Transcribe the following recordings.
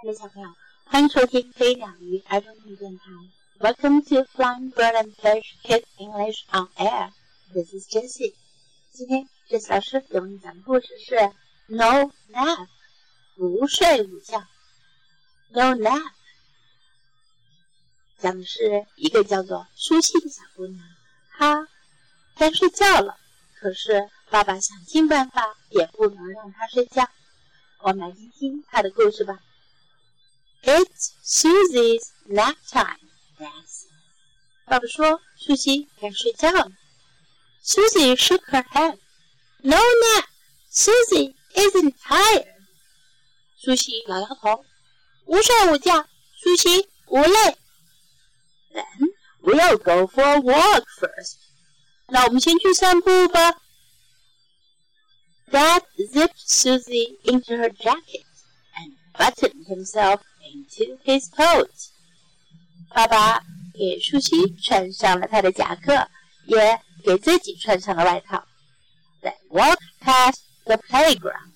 各位小朋友，欢迎收听飞鸟鱼儿童英语电台。Welcome to Flying Bird and Fish Kids English on Air. This is Jessie. 今天 Jessie 老师给我们讲的故事是 No Nap，不睡午觉。No Nap 讲的是一个叫做舒西的小姑娘，她该睡觉了，可是爸爸想尽办法也不能让她睡觉。我们来听听她的故事吧。It's Susie's nap time, Dad said. 爸爸说：“苏西该睡觉了。” Susie shook her head. No nap. Susie isn't tired. 苏西摇摇头，不睡午觉。苏西不累。Then we'll go for a walk first. 那我们先去散步吧。Dad zipped Susie into her jacket and buttoned himself into his coat. 爸爸给舒西穿上了他的夹克，也给自己穿上了外套。They walked past the playground,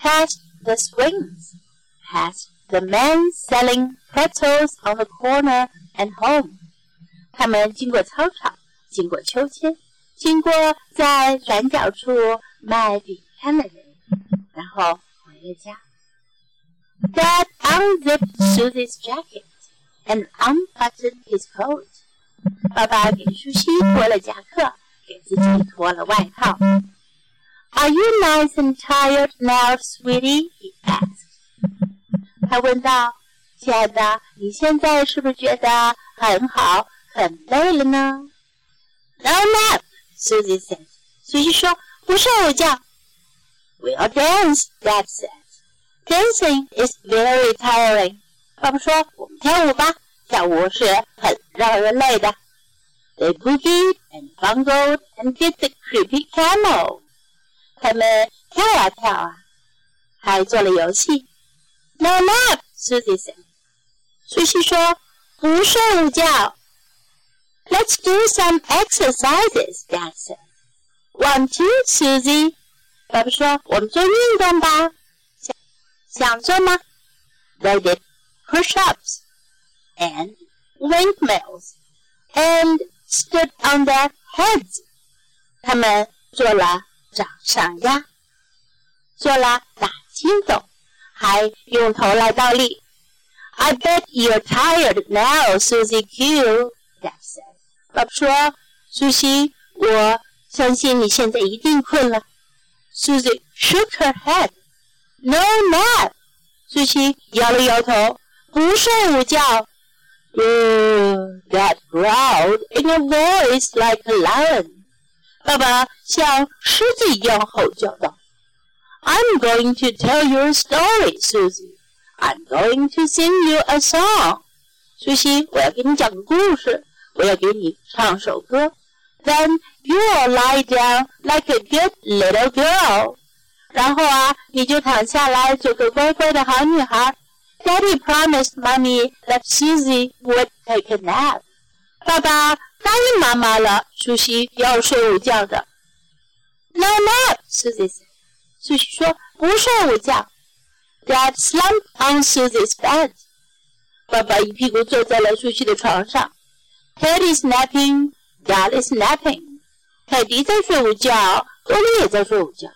past the swings, past the men selling pretzels on the corner and home. 他们经过操场，经过秋千，经过在转角处卖饼干的人，然后回了家。 Dad unzipped Susie's jacket and unbuttoned his coat. 爸爸给舒西脱了夹克，给自己脱了外套。Are you nice and tired now, sweetie? He asked. 他问道：“亲爱的，你现在是不是觉得很好、很累了呢？”No nap, Susie said. 苏西说：“不睡午觉。” We'll dance, Dad said. Dancing is very tiring. 爸爸说：“我们跳舞吧，跳舞是很让人累的。” They boogied and bungled and did the creepy camel. 他们跳啊跳啊，还做了游戏。No nap, Susie said. 苏西说：“不睡午觉。” Let's do some exercises, Dad said. Want to, Susie? 爸爸说：“我们做运动吧。” 想做吗？They did push-ups and windmills and stood on their heads. 他们做了掌上压，做了打筋斗，还用头来倒立。I bet you're tired now, Susie Q. Dad said. 爸爸说：“苏西，我相信你现在一定困了。” Susie shook her head. No nap，苏西摇了摇头，不睡午觉。Uh, Dad growled in a voice like a lion。爸爸像狮子一样吼叫道：“I'm going to tell you a story, Susie. I'm going to sing you a song。”苏西，我要给你讲个故事，我要给你唱首歌。Then you'll lie down like a good little girl。 然后啊，你就躺下来，做个乖乖的好女孩。Daddy promised mommy that Susie would take a nap。爸爸答应妈妈了，苏西要睡午觉的。No nap，Susie said。苏西说不睡午觉。Dad slumped on Susie's bed。爸爸一屁股坐在了苏西的床上。Teddy is napping, Dad is napping。泰迪在睡午觉，多利也在睡午觉。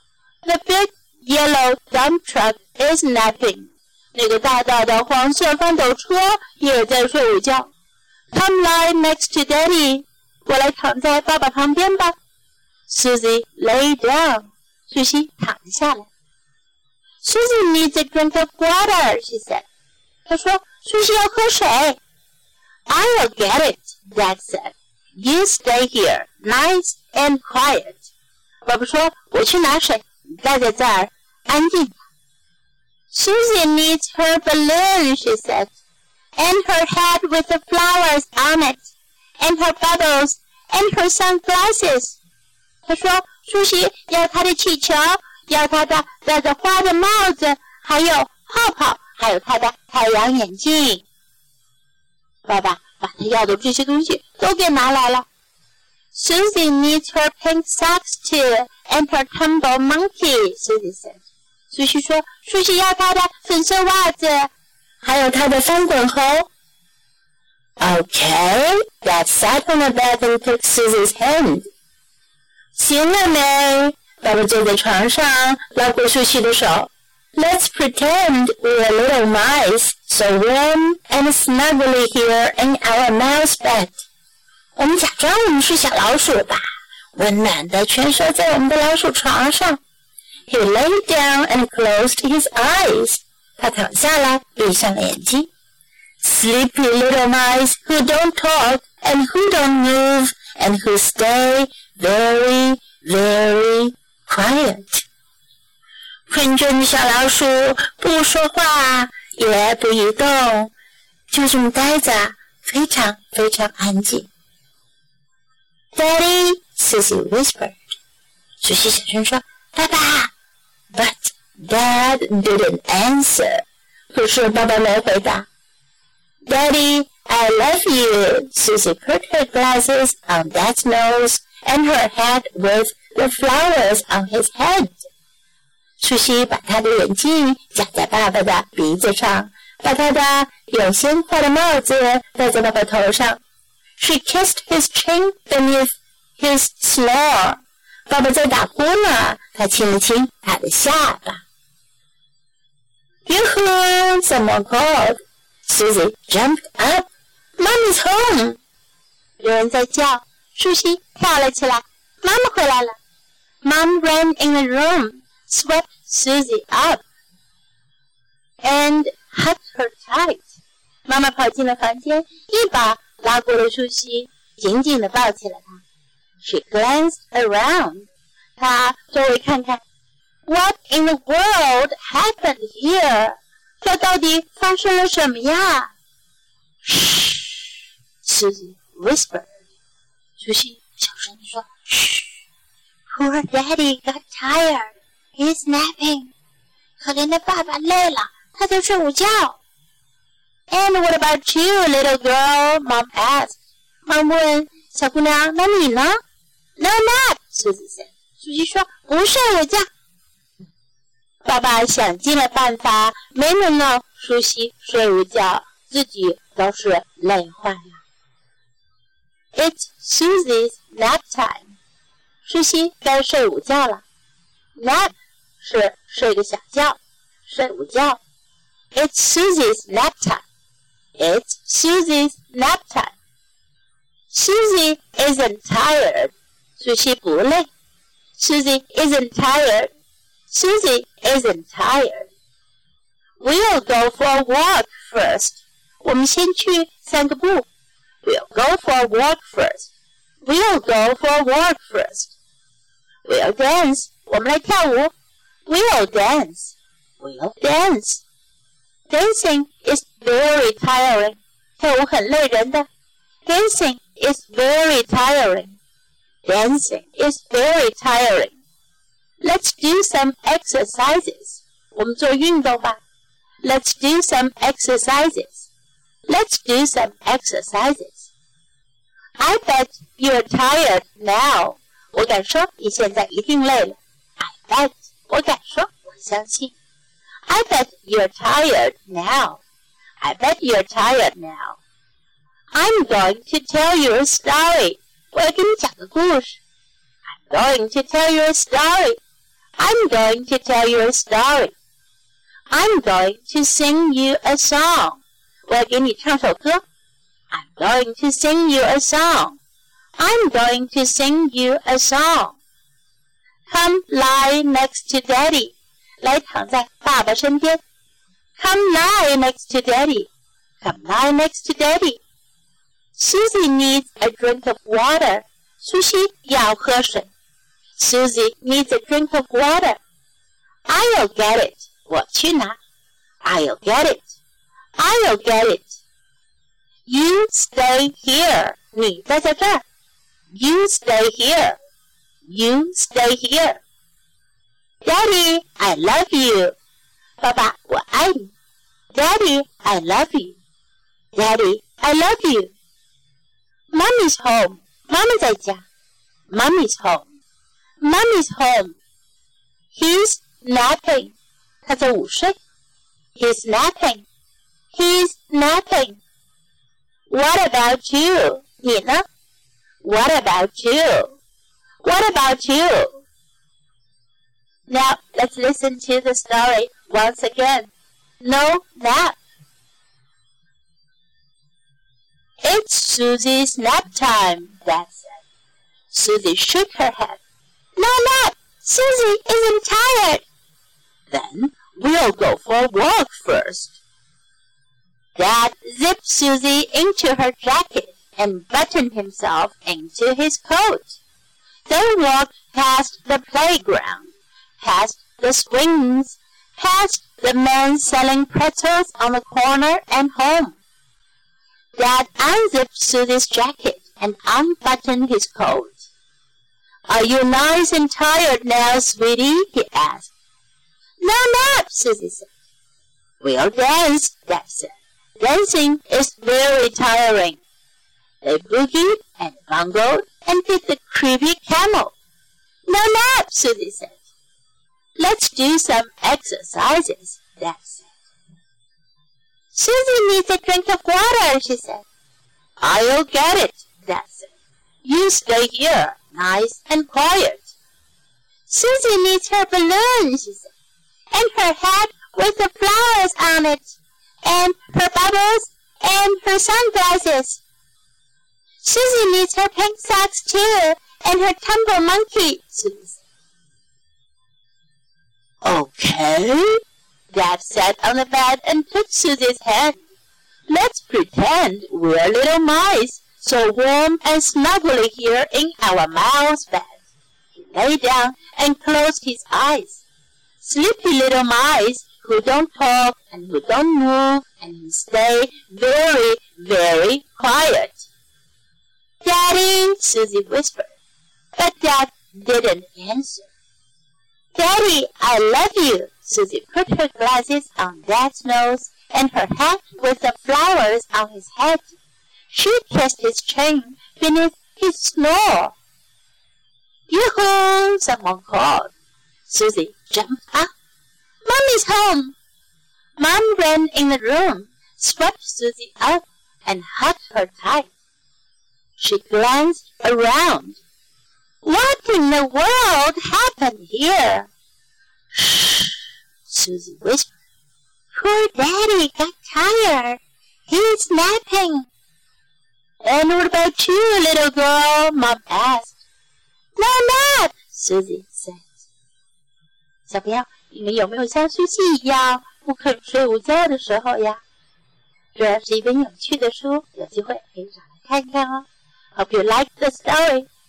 The big yellow dump truck is napping. 那个大大的黄色翻斗车也在睡午觉。Come lie next to Daddy. 过来躺在爸爸旁边吧。Susie lay down. 苏西躺了下来。Susie needs a drink of water, she said. 她说：“苏西要喝水。” I'll get it, Dad said. You stay here, nice and quiet. 爸爸说：“我去拿水。” 待在这儿，安静。Susie needs her balloon, she said, and her hat with the flowers on it, and her bubbles, and her sunglasses. 她说，苏西要她的气球，要她的戴着花的帽子，还有泡泡，还有她的太阳眼镜。爸爸把他要的这些东西都给拿来了。 Susie needs her pink socks too. and her tumble monkey," Susie said. 苏西说：“苏西要她的粉色袜子， 还有他的翻滚猴。Okay, Dad sat on the bed and took Susie's hand. 行了没？爸爸坐在床上，拉过舒淇的手。Let's pretend we're little mice, so warm and snuggly here in our mouse bed. 我们假装我们是小老鼠吧，温暖的蜷缩在我们的老鼠床上。He lay down and closed his eyes. 他躺下来，闭上了眼睛。Sleepy little mice who don't talk and who don't move and who stay very, very quiet. 困倦的小老鼠不说话，也不移动，就这么待着，非常非常安静。Daddy, Susie whispered. 苏西小声说：“爸爸。” But Dad didn't answer. 可是爸爸没回答。Daddy, I love you. Susie put her glasses on Dad's nose and her hat with the flowers on his head. 舒西把她的眼镜夹在爸爸的鼻子上，把他的有鲜花的帽子戴在爸爸头上。 She kissed his chin beneath his snore. 爸爸在打呼呢，她亲了亲他的下巴。Yoo-hoo! Someone called. Susie jumped up. Mommy's home. 有人在叫，舒西跳了起来。妈妈回来了。Mom ran in the room, swept Susie up, and hugged her tight. 妈妈跑进了房间，一把拉过了舒西，紧紧地抱起了她。She glanced around. 她周围看看。What in the world happened here? 这到底发生了什么呀？Shh, Susie whispered. 苏西小声地说：“Shh, poor Daddy got tired. He's napping. 可怜的爸爸累了，他在睡午觉。And what about you, little girl? Mom asked. 妈问小姑娘：“那你呢？”No nap, Susie said. 苏西说：“不睡午觉。”爸爸想尽了办法，没能让舒西睡午觉，自己倒是累坏了。It's Susie's nap time。舒西该睡午觉了。Nap 是睡个小觉，睡午觉。It's Susie's nap time. It's Susie's nap time. Susie isn't tired. 舒西不累。Susie isn't tired. Susie isn't tired. We'll go for a walk first. 我们先去散个步。We'll go for a walk first. We'll go for a walk first. We'll dance. 我们来跳舞。We'll dance. We'll dance. Dancing is very tiring. 跳舞很累人的。Dancing is very tiring. Dancing is very tiring. Let's do some exercises. 我们做运动吧。Let's do some exercises. Let's do some exercises. I bet you're tired now. 我敢说你现在一定累了。I bet 我敢说，我相信。 I bet you're tired now. I bet you're tired now. I'm going to tell you a story. 我要给你讲个故事。I'm going to tell you a story. I'm going to tell you a story. I'm going to sing you a song. 我要给你唱首歌。I'm going to sing you a song. I'm going to sing you a song. Come lie next to Daddy. 来躺在爸爸身边。Come lie next to Daddy. Come lie next to Daddy. Susie needs a drink of water. 苏西要喝水。Susie needs a drink of water. I'll get it. 我去拿。I'll get it. I'll get it. You stay here. 你待在这儿。You stay here. You stay here. Daddy, I love you. 爸爸，我爱你。Daddy, I love you. Daddy, I love you. Mommy's home. 妈妈在家。Mommy's home. Mommy's home. He's napping. 他在午睡。He's napping. He What about you? 你呢？What about you? What about you? Now let's listen to the story once again. No nap. It's Susie's nap time, Dad said. Susie shook her head. No nap! Susie isn't tired. Then we'll go for a walk first. Dad zipped Susie into her jacket and buttoned himself into his coat. They walked past the playground, past the swings, past the men selling pretzels on the corner and home. Dad unzipped Susie's jacket and unbuttoned his coat. Are you nice and tired now, sweetie? he asked. No nap, Susie said. We'll dance, Dad said. Dancing is very tiring. They boogied and bungled and did the creepy camel. No nap, Susie said. Let's do some exercises, Dad said. Susie needs a drink of water, she said. I'll get it, Dad said. You stay here, nice and quiet. Susie needs her balloon, she said, and her hat with the flowers on it and her bubbles and her sunglasses. Susie needs her pink socks too, and her tumble monkey, Susie Okay, Dad sat on the bed and took Susie's hand. Let's pretend we're little mice, so warm and snuggly here in our mouse bed. He lay down and closed his eyes. Sleepy little mice who don't talk and who don't move and stay very, very quiet. Daddy, Susie whispered, but Dad didn't answer. Daddy, I love you. Susie put her glasses on Dad's nose and her hat with the flowers on his head. She kissed his chin beneath his snore. Yoo-hoo! Someone called. Susie jumped up. Mommy's home. Mom ran in the room, swept Susie up, and hugged her tight. She glanced around. What in the world happened here? Shh, Susie whispered. Poor Daddy got tired. He's napping. And what about you, little girl? Mom asked. No nap, Susie said. 小朋友，你们有没有像苏西一样不肯睡午觉的时候呀？这是一本有趣的书，有机会可以找来看看哦。Hope you like the story.